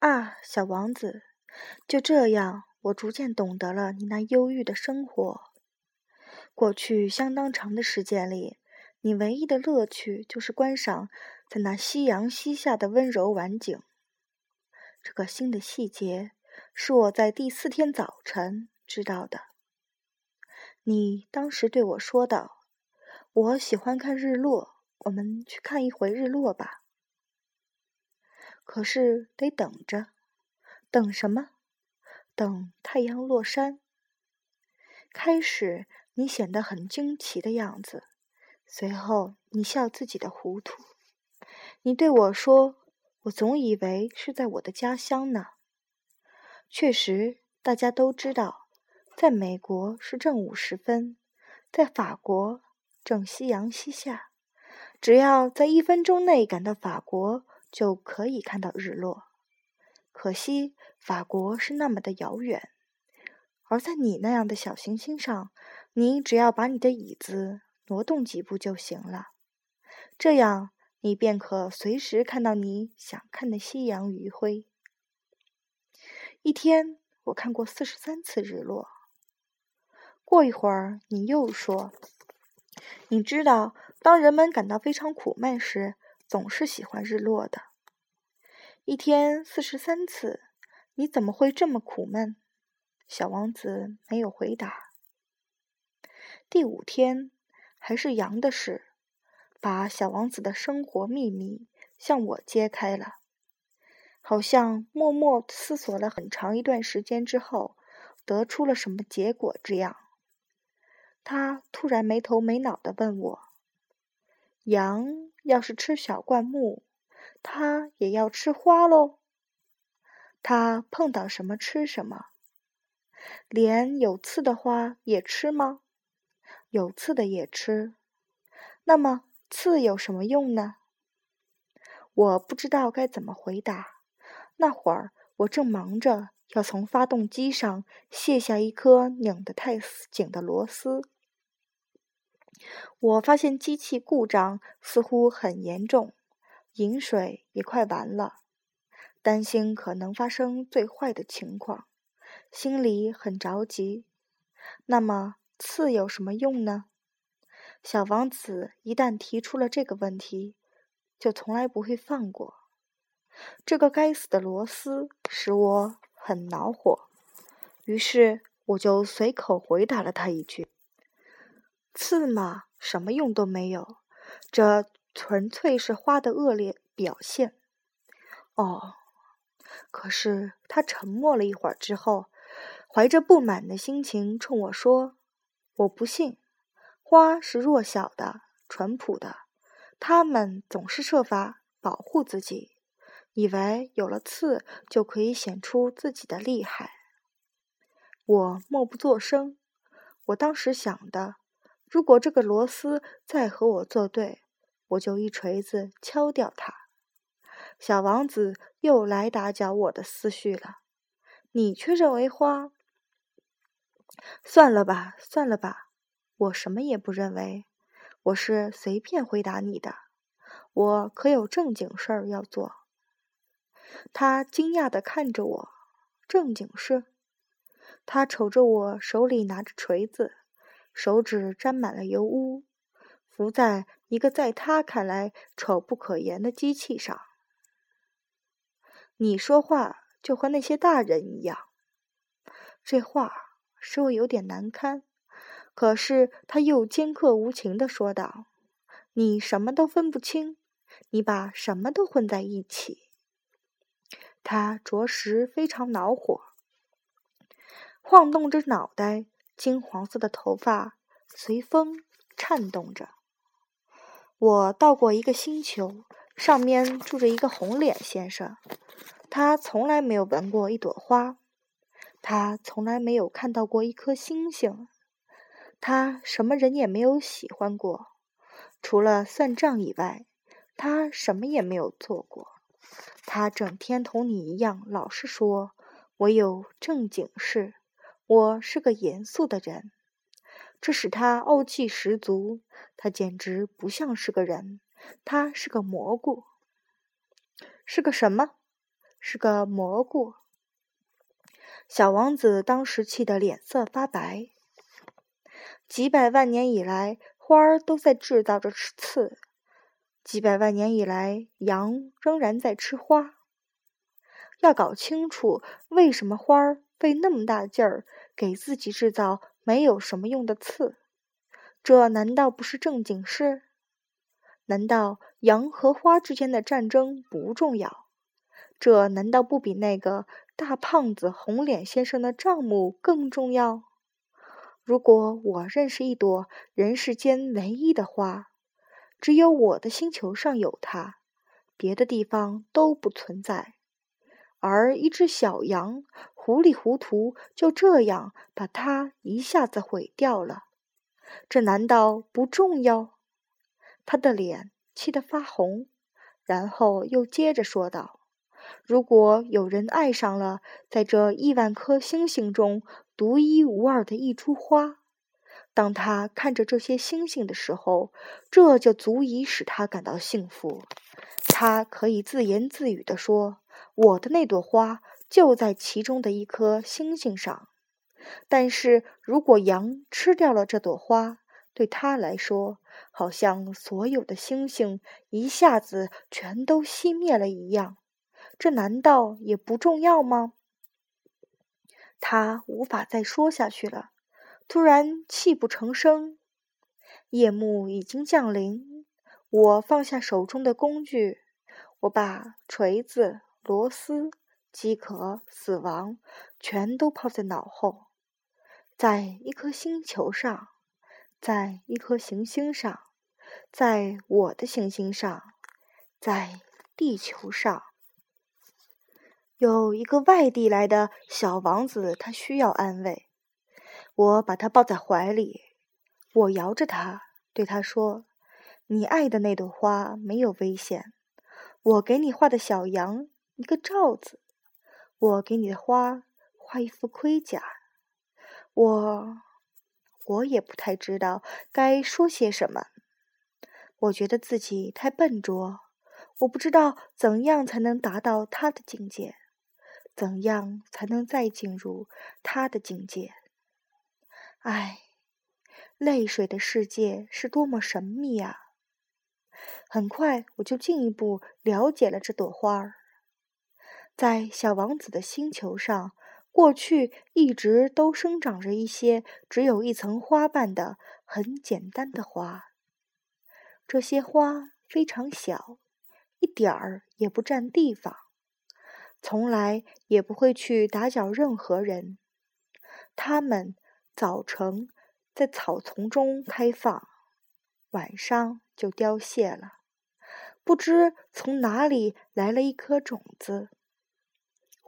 啊，小王子，就这样，我逐渐懂得了你那忧郁的生活。过去相当长的时间里，你唯一的乐趣就是观赏在那夕阳西下的温柔晚景。这个新的细节是我在第四天早晨知道的。你当时对我说道：“我喜欢看日落，我们去看一回日落吧。”可是得等着，等什么？等太阳落山。开始。你显得很惊奇的样子，随后你笑自己的糊涂。你对我说：“我总以为是在我的家乡呢。”确实，大家都知道，在美国是正午时分，在法国正夕阳西下。只要在一分钟内赶到法国，就可以看到日落。可惜，法国是那么的遥远，而在你那样的小行星上。你只要把你的椅子挪动几步就行了，这样你便可随时看到你想看的夕阳余晖。一天，我看过四十三次日落。过一会儿，你又说：“你知道，当人们感到非常苦闷时，总是喜欢日落的。”一天四十三次，你怎么会这么苦闷？小王子没有回答。第五天，还是羊的事，把小王子的生活秘密向我揭开了。好像默默思索了很长一段时间之后，得出了什么结果这样。他突然没头没脑的问我：“羊要是吃小灌木，它也要吃花喽？它碰到什么吃什么？连有刺的花也吃吗？”有刺的也吃，那么刺有什么用呢？我不知道该怎么回答。那会儿我正忙着要从发动机上卸下一颗拧得太紧的螺丝。我发现机器故障似乎很严重，饮水也快完了，担心可能发生最坏的情况，心里很着急。那么。刺有什么用呢？小王子一旦提出了这个问题，就从来不会放过。这个该死的螺丝使我很恼火，于是我就随口回答了他一句：“刺嘛，什么用都没有，这纯粹是花的恶劣表现。”哦，可是他沉默了一会儿之后，怀着不满的心情冲我说。我不信，花是弱小的、淳朴的，它们总是设法保护自己，以为有了刺就可以显出自己的厉害。我默不作声。我当时想的，如果这个螺丝再和我作对，我就一锤子敲掉它。小王子又来打搅我的思绪了。你却认为花？算了吧，算了吧，我什么也不认为，我是随便回答你的，我可有正经事儿要做。他惊讶的看着我，正经事？他瞅着我手里拿着锤子，手指沾满了油污，浮在一个在他看来丑不可言的机器上。你说话就和那些大人一样，这话。使我有点难堪，可是他又尖刻无情的说道：“你什么都分不清，你把什么都混在一起。”他着实非常恼火，晃动着脑袋，金黄色的头发随风颤动着。我到过一个星球，上面住着一个红脸先生，他从来没有闻过一朵花。他从来没有看到过一颗星星，他什么人也没有喜欢过，除了算账以外，他什么也没有做过。他整天同你一样，老是说：“我有正经事，我是个严肃的人。”这使他傲气十足。他简直不像是个人，他是个蘑菇。是个什么？是个蘑菇。小王子当时气得脸色发白。几百万年以来，花儿都在制造着刺；几百万年以来，羊仍然在吃花。要搞清楚为什么花儿费那么大劲儿给自己制造没有什么用的刺，这难道不是正经事？难道羊和花之间的战争不重要？这难道不比那个大胖子红脸先生的账目更重要？如果我认识一朵人世间唯一的花，只有我的星球上有它，别的地方都不存在。而一只小羊糊里糊涂就这样把它一下子毁掉了，这难道不重要？他的脸气得发红，然后又接着说道：“如果有人爱上了在这亿万颗星星中独一无二的一株花，当他看着这些星星的时候，这就足以使他感到幸福。他可以自言自语地说。”我的那朵花就在其中的一颗星星上，但是如果羊吃掉了这朵花，对他来说，好像所有的星星一下子全都熄灭了一样。这难道也不重要吗？他无法再说下去了，突然泣不成声。夜幕已经降临，我放下手中的工具，我把锤子。螺丝、饥渴、死亡，全都抛在脑后。在一颗星球上，在一颗行星上，在我的行星上，在地球上，有一个外地来的小王子，他需要安慰。我把他抱在怀里，我摇着他，对他说：“你爱的那朵花没有危险。我给你画的小羊。”一个罩子，我给你的花画一副盔甲。我，我也不太知道该说些什么。我觉得自己太笨拙，我不知道怎样才能达到他的境界，怎样才能再进入他的境界。唉，泪水的世界是多么神秘啊！很快我就进一步了解了这朵花儿。在小王子的星球上，过去一直都生长着一些只有一层花瓣的很简单的花。这些花非常小，一点儿也不占地方，从来也不会去打搅任何人。它们早晨在草丛中开放，晚上就凋谢了。不知从哪里来了一颗种子。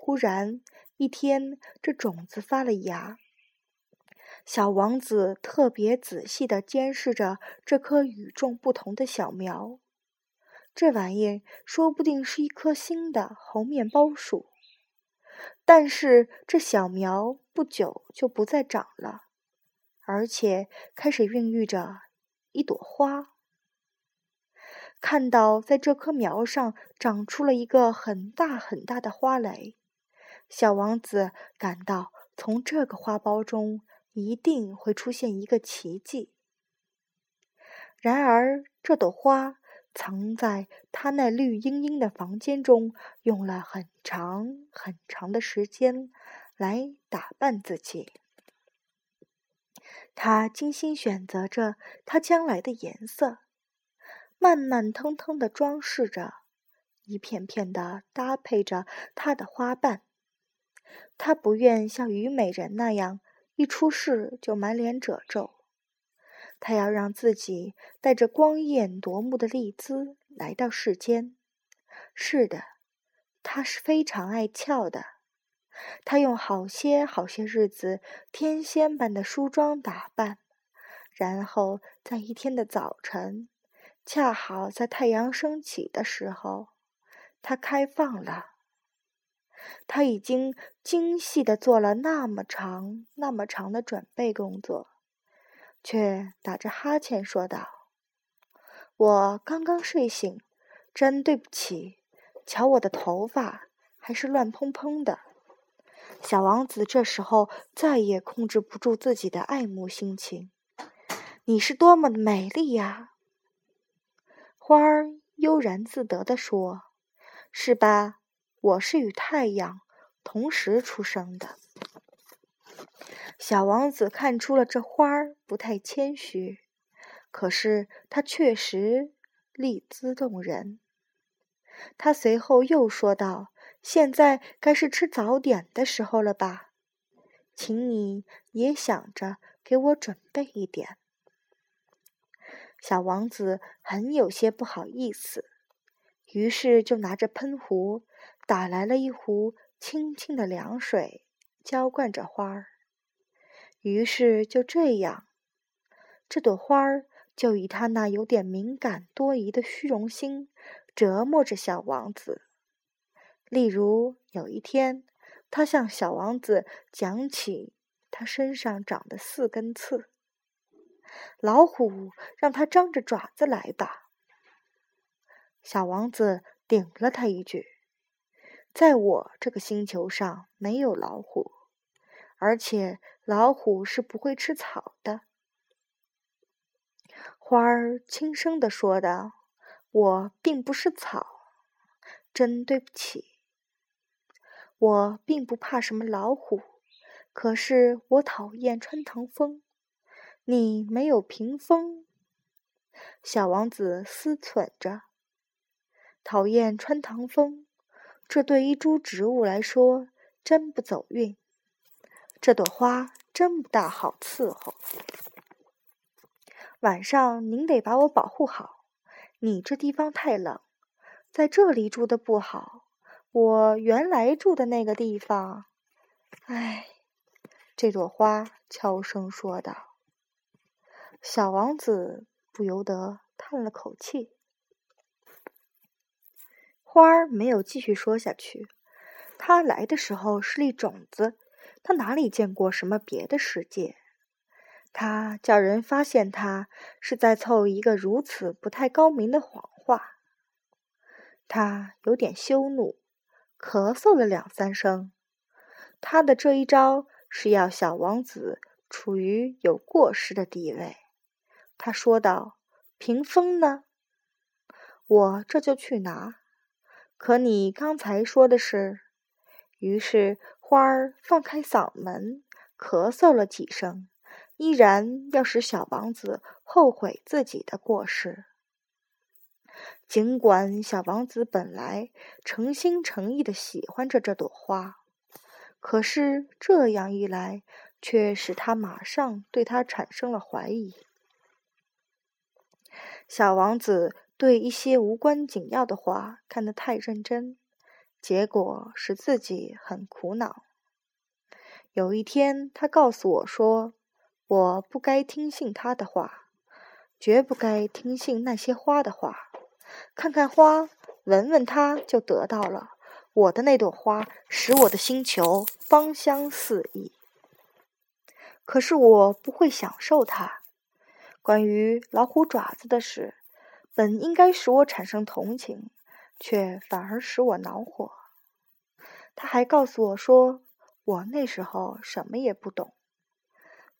忽然一天，这种子发了芽。小王子特别仔细地监视着这棵与众不同的小苗。这玩意说不定是一棵新的红面包树。但是这小苗不久就不再长了，而且开始孕育着一朵花。看到在这棵苗上长出了一个很大很大的花蕾。小王子感到，从这个花苞中一定会出现一个奇迹。然而，这朵花藏在他那绿茵茵的房间中，用了很长很长的时间来打扮自己。他精心选择着它将来的颜色，慢慢腾腾地装饰着，一片片地搭配着它的花瓣。他不愿像虞美人那样一出世就满脸褶皱，他要让自己带着光艳夺目的丽姿来到世间。是的，他是非常爱俏的。他用好些好些日子天仙般的梳妆打扮，然后在一天的早晨，恰好在太阳升起的时候，他开放了。他已经精细的做了那么长、那么长的准备工作，却打着哈欠说道：“我刚刚睡醒，真对不起。瞧我的头发，还是乱蓬蓬的。小王子这时候再也控制不住自己的爱慕心情。你是多么的美丽呀！花儿悠然自得地说：“是吧？我是与太阳同时出生的。”小王子看出了这花儿不太谦虚，可是它确实丽姿动人。他随后又说道：“现在该是吃早点的时候了吧？请你也想着给我准备一点。”小王子很有些不好意思，于是就拿着喷壶打来了一壶清清的凉水，浇灌着花儿。于是就这样，这朵花儿就以他那有点敏感多疑的虚荣心折磨着小王子。例如有一天，他向小王子讲起他身上长的四根刺。老虎让他张着爪子来吧。小王子顶了他一句：“在我这个星球上没有老虎，而且老虎是不会吃草的。”花儿轻声地说道：“我并不是草，真对不起。我并不怕什么老虎，可是我讨厌穿堂风。”你没有屏风，小王子思忖着。讨厌穿堂风，这对一株植物来说真不走运。这朵花真不大好伺候。晚上您得把我保护好。你这地方太冷，在这里住的不好。我原来住的那个地方，唉，这朵花悄声说道。小王子不由得叹了口气。花儿没有继续说下去。他来的时候是粒种子，他哪里见过什么别的世界？他叫人发现他是在凑一个如此不太高明的谎话。他有点羞怒，咳嗽了两三声。他的这一招是要小王子处于有过失的地位。他说道：“屏风呢？我这就去拿。可你刚才说的是……”于是花儿放开嗓门，咳嗽了几声，依然要使小王子后悔自己的过失。尽管小王子本来诚心诚意的喜欢着这朵花，可是这样一来，却使他马上对他产生了怀疑。小王子对一些无关紧要的话看得太认真，结果使自己很苦恼。有一天，他告诉我说：“我不该听信他的话，绝不该听信那些花的话。看看花，闻闻它，就得到了。我的那朵花使我的星球芳香四溢，可是我不会享受它。”关于老虎爪子的事，本应该使我产生同情，却反而使我恼火。他还告诉我说，我那时候什么也不懂，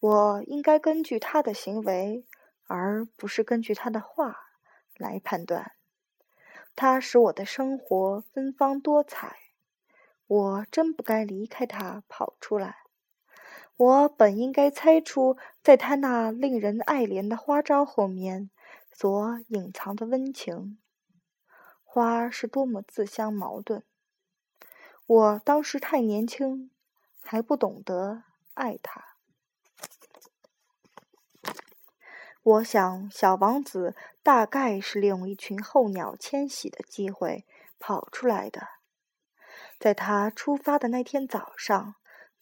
我应该根据他的行为，而不是根据他的话来判断。他使我的生活芬芳多彩，我真不该离开他跑出来。我本应该猜出，在他那令人爱怜的花招后面所隐藏的温情。花是多么自相矛盾！我当时太年轻，还不懂得爱它。我想，小王子大概是利用一群候鸟迁徙的机会跑出来的。在他出发的那天早上。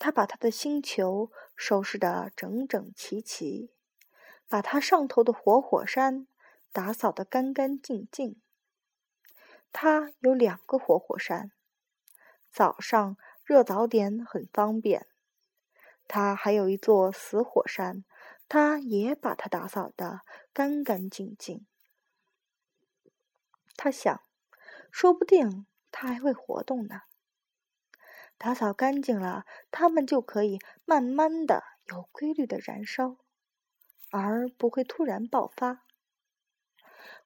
他把他的星球收拾得整整齐齐，把他上头的活火山打扫得干干净净。他有两个活火山，早上热早点很方便。他还有一座死火山，他也把它打扫得干干净净。他想，说不定它还会活动呢。打扫干净了，它们就可以慢慢的、有规律的燃烧，而不会突然爆发。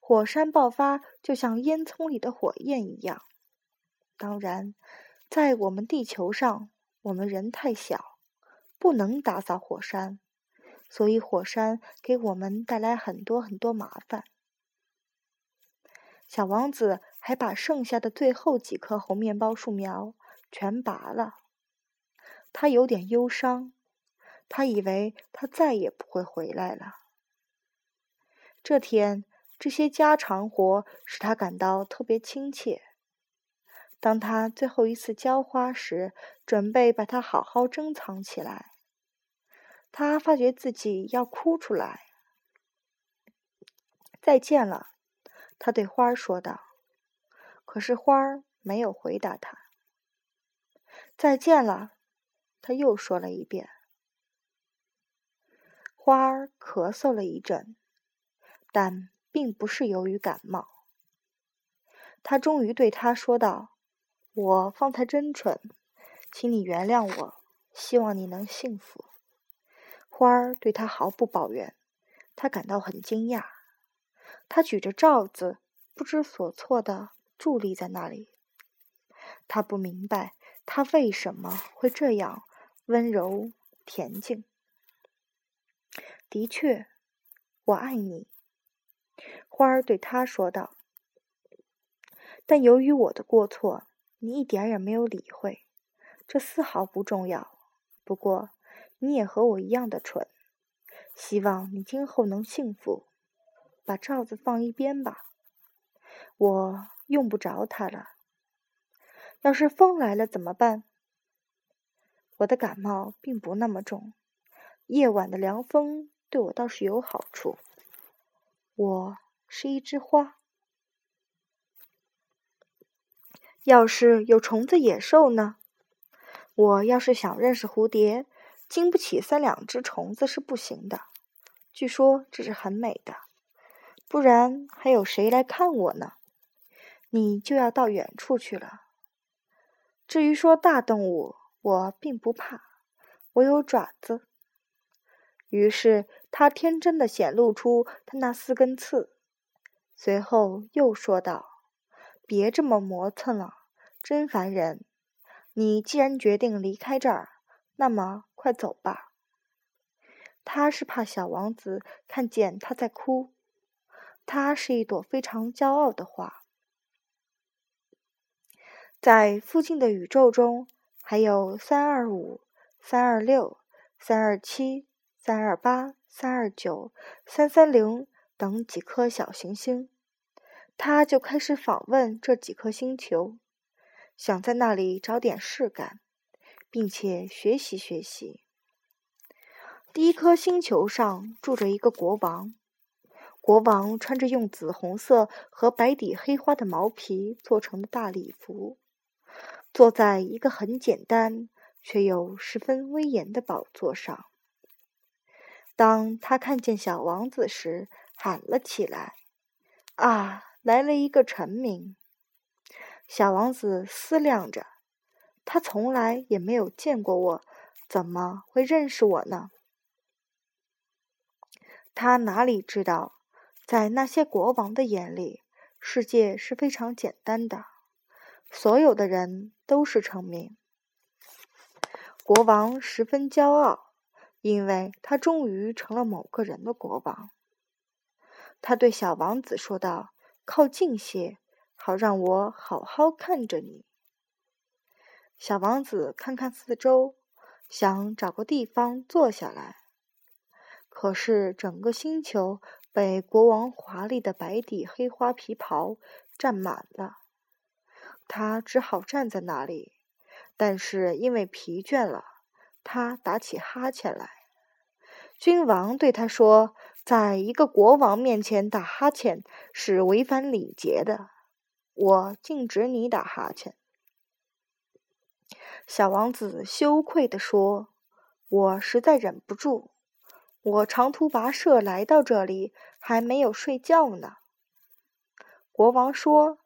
火山爆发就像烟囱里的火焰一样。当然，在我们地球上，我们人太小，不能打扫火山，所以火山给我们带来很多很多麻烦。小王子还把剩下的最后几棵红面包树苗全拔了，他有点忧伤，他以为他再也不会回来了。这天。这些家常活使他感到特别亲切。当他最后一次浇花时，准备把它好好珍藏起来，他发觉自己要哭出来。再见了，他对花儿说道。可是花儿没有回答他。再见了，他又说了一遍。花儿咳嗽了一阵，但。并不是由于感冒，他终于对他说道：“我方才真蠢，请你原谅我。希望你能幸福。”花儿对他毫不抱怨，他感到很惊讶。他举着罩子，不知所措地伫立在那里。他不明白他为什么会这样温柔恬静。的确，我爱你。花儿对他说道：“但由于我的过错，你一点也没有理会。这丝毫不重要。不过，你也和我一样的蠢。希望你今后能幸福。把罩子放一边吧，我用不着它了。要是风来了怎么办？我的感冒并不那么重，夜晚的凉风对我倒是有好处。我。”是一枝花。要是有虫子野兽呢？我要是想认识蝴蝶，经不起三两只虫子是不行的。据说这是很美的，不然还有谁来看我呢？你就要到远处去了。至于说大动物，我并不怕，我有爪子。于是他天真的显露出他那四根刺。随后又说道：“别这么磨蹭了，真烦人。你既然决定离开这儿，那么快走吧。”他是怕小王子看见他在哭。他是一朵非常骄傲的花。在附近的宇宙中，还有三二五、三二六、三二七、三二八、三二九、三三零。等几颗小行星，他就开始访问这几颗星球，想在那里找点事干，并且学习学习。第一颗星球上住着一个国王，国王穿着用紫红色和白底黑花的毛皮做成的大礼服，坐在一个很简单却又十分威严的宝座上。当他看见小王子时，喊了起来：“啊，来了一个臣民！”小王子思量着，他从来也没有见过我，怎么会认识我呢？他哪里知道，在那些国王的眼里，世界是非常简单的，所有的人都是臣民。国王十分骄傲，因为他终于成了某个人的国王。他对小王子说道：“靠近些，好让我好好看着你。”小王子看看四周，想找个地方坐下来。可是整个星球被国王华丽的白底黑花皮袍占满了，他只好站在那里。但是因为疲倦了，他打起哈欠来。君王对他说。在一个国王面前打哈欠是违反礼节的，我禁止你打哈欠。”小王子羞愧地说，“我实在忍不住，我长途跋涉来到这里，还没有睡觉呢。”国王说：“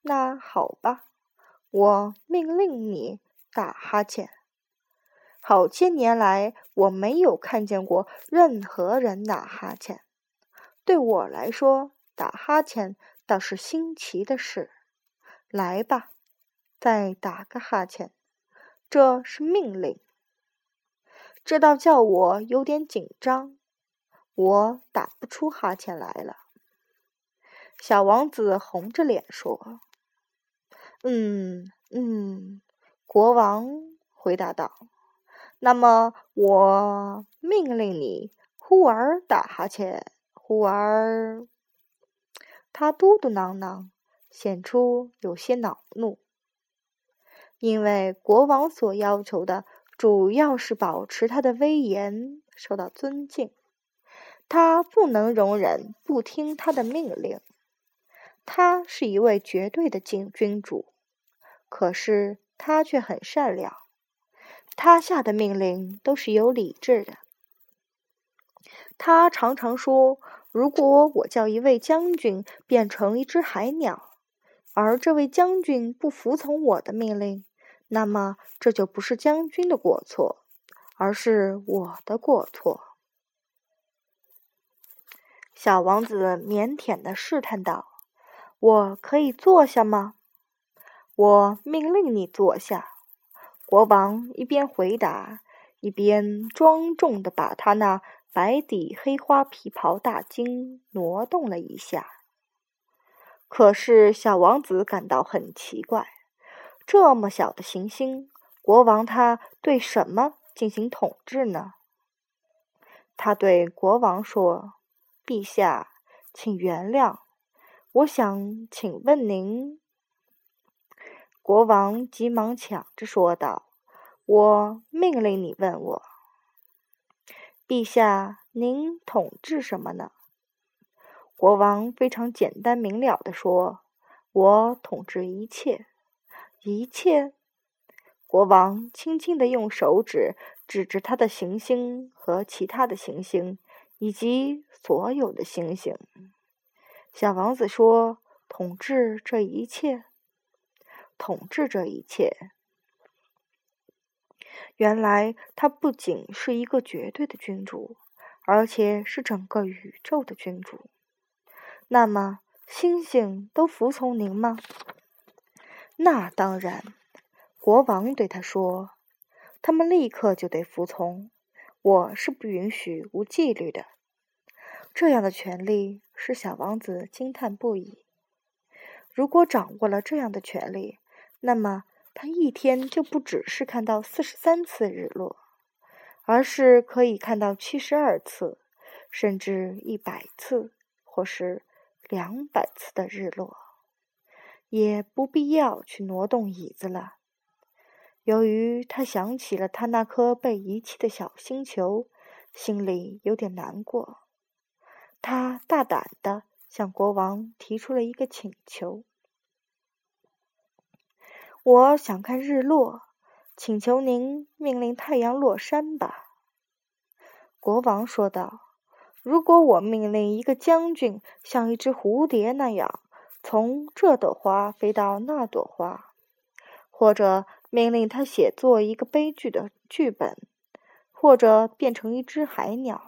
那好吧，我命令你打哈欠。好些年来，我没有看见过任何人打哈欠。对我来说，打哈欠倒是新奇的事。来吧，再打个哈欠，这是命令。这倒叫我有点紧张，我打不出哈欠来了。小王子红着脸说：“嗯嗯。”国王回答道。那么，我命令你，忽而打哈欠，忽而……他嘟嘟囔囔，显出有些恼怒，因为国王所要求的主要是保持他的威严受到尊敬，他不能容忍不听他的命令。他是一位绝对的君君主，可是他却很善良。他下的命令都是有理智的。他常常说：“如果我叫一位将军变成一只海鸟，而这位将军不服从我的命令，那么这就不是将军的过错，而是我的过错。”小王子腼腆的试探道：“我可以坐下吗？”“我命令你坐下。”国王一边回答，一边庄重地把他那白底黑花皮袍大襟挪动了一下。可是小王子感到很奇怪：这么小的行星，国王他对什么进行统治呢？他对国王说：“陛下，请原谅，我想请问您。”国王急忙抢着说道：“我命令你问我，陛下，您统治什么呢？”国王非常简单明了地说：“我统治一切，一切。”国王轻轻地用手指指着他的行星和其他的行星，以及所有的星星。小王子说：“统治这一切。”统治这一切。原来他不仅是一个绝对的君主，而且是整个宇宙的君主。那么，星星都服从您吗？那当然，国王对他说：“他们立刻就得服从。我是不允许无纪律的。”这样的权利使小王子惊叹不已。如果掌握了这样的权利，那么，他一天就不只是看到四十三次日落，而是可以看到七十二次，甚至一百次，或是两百次的日落，也不必要去挪动椅子了。由于他想起了他那颗被遗弃的小星球，心里有点难过。他大胆地向国王提出了一个请求。我想看日落，请求您命令太阳落山吧。”国王说道。“如果我命令一个将军像一只蝴蝶那样从这朵花飞到那朵花，或者命令他写作一个悲剧的剧本，或者变成一只海鸟，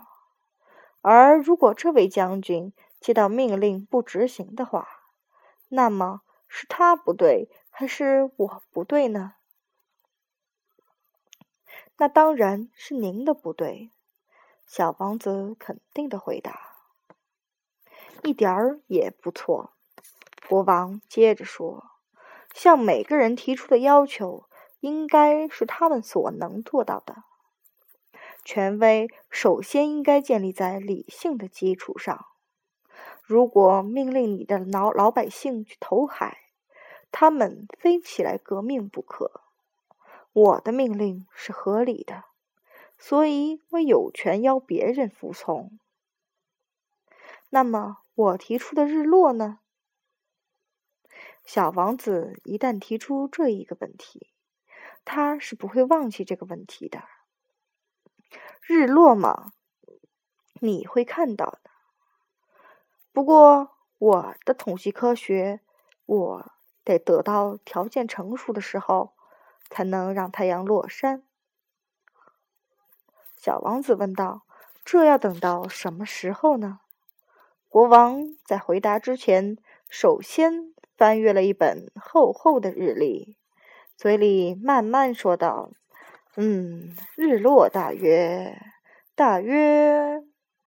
而如果这位将军接到命令不执行的话，那么是他不对。”还是我不对呢？那当然是您的不对。”小王子肯定的回答。“一点儿也不错。”国王接着说，“向每个人提出的要求，应该是他们所能做到的。权威首先应该建立在理性的基础上。如果命令你的老老百姓去投海，他们非起来革命不可。我的命令是合理的，所以我有权要别人服从。那么，我提出的日落呢？小王子一旦提出这一个问题，他是不会忘记这个问题的。日落嘛，你会看到的。不过，我的统计科学，我。得得到条件成熟的时候，才能让太阳落山。小王子问道：“这要等到什么时候呢？”国王在回答之前，首先翻阅了一本厚厚的日历，嘴里慢慢说道：“嗯，日落大约，大约。”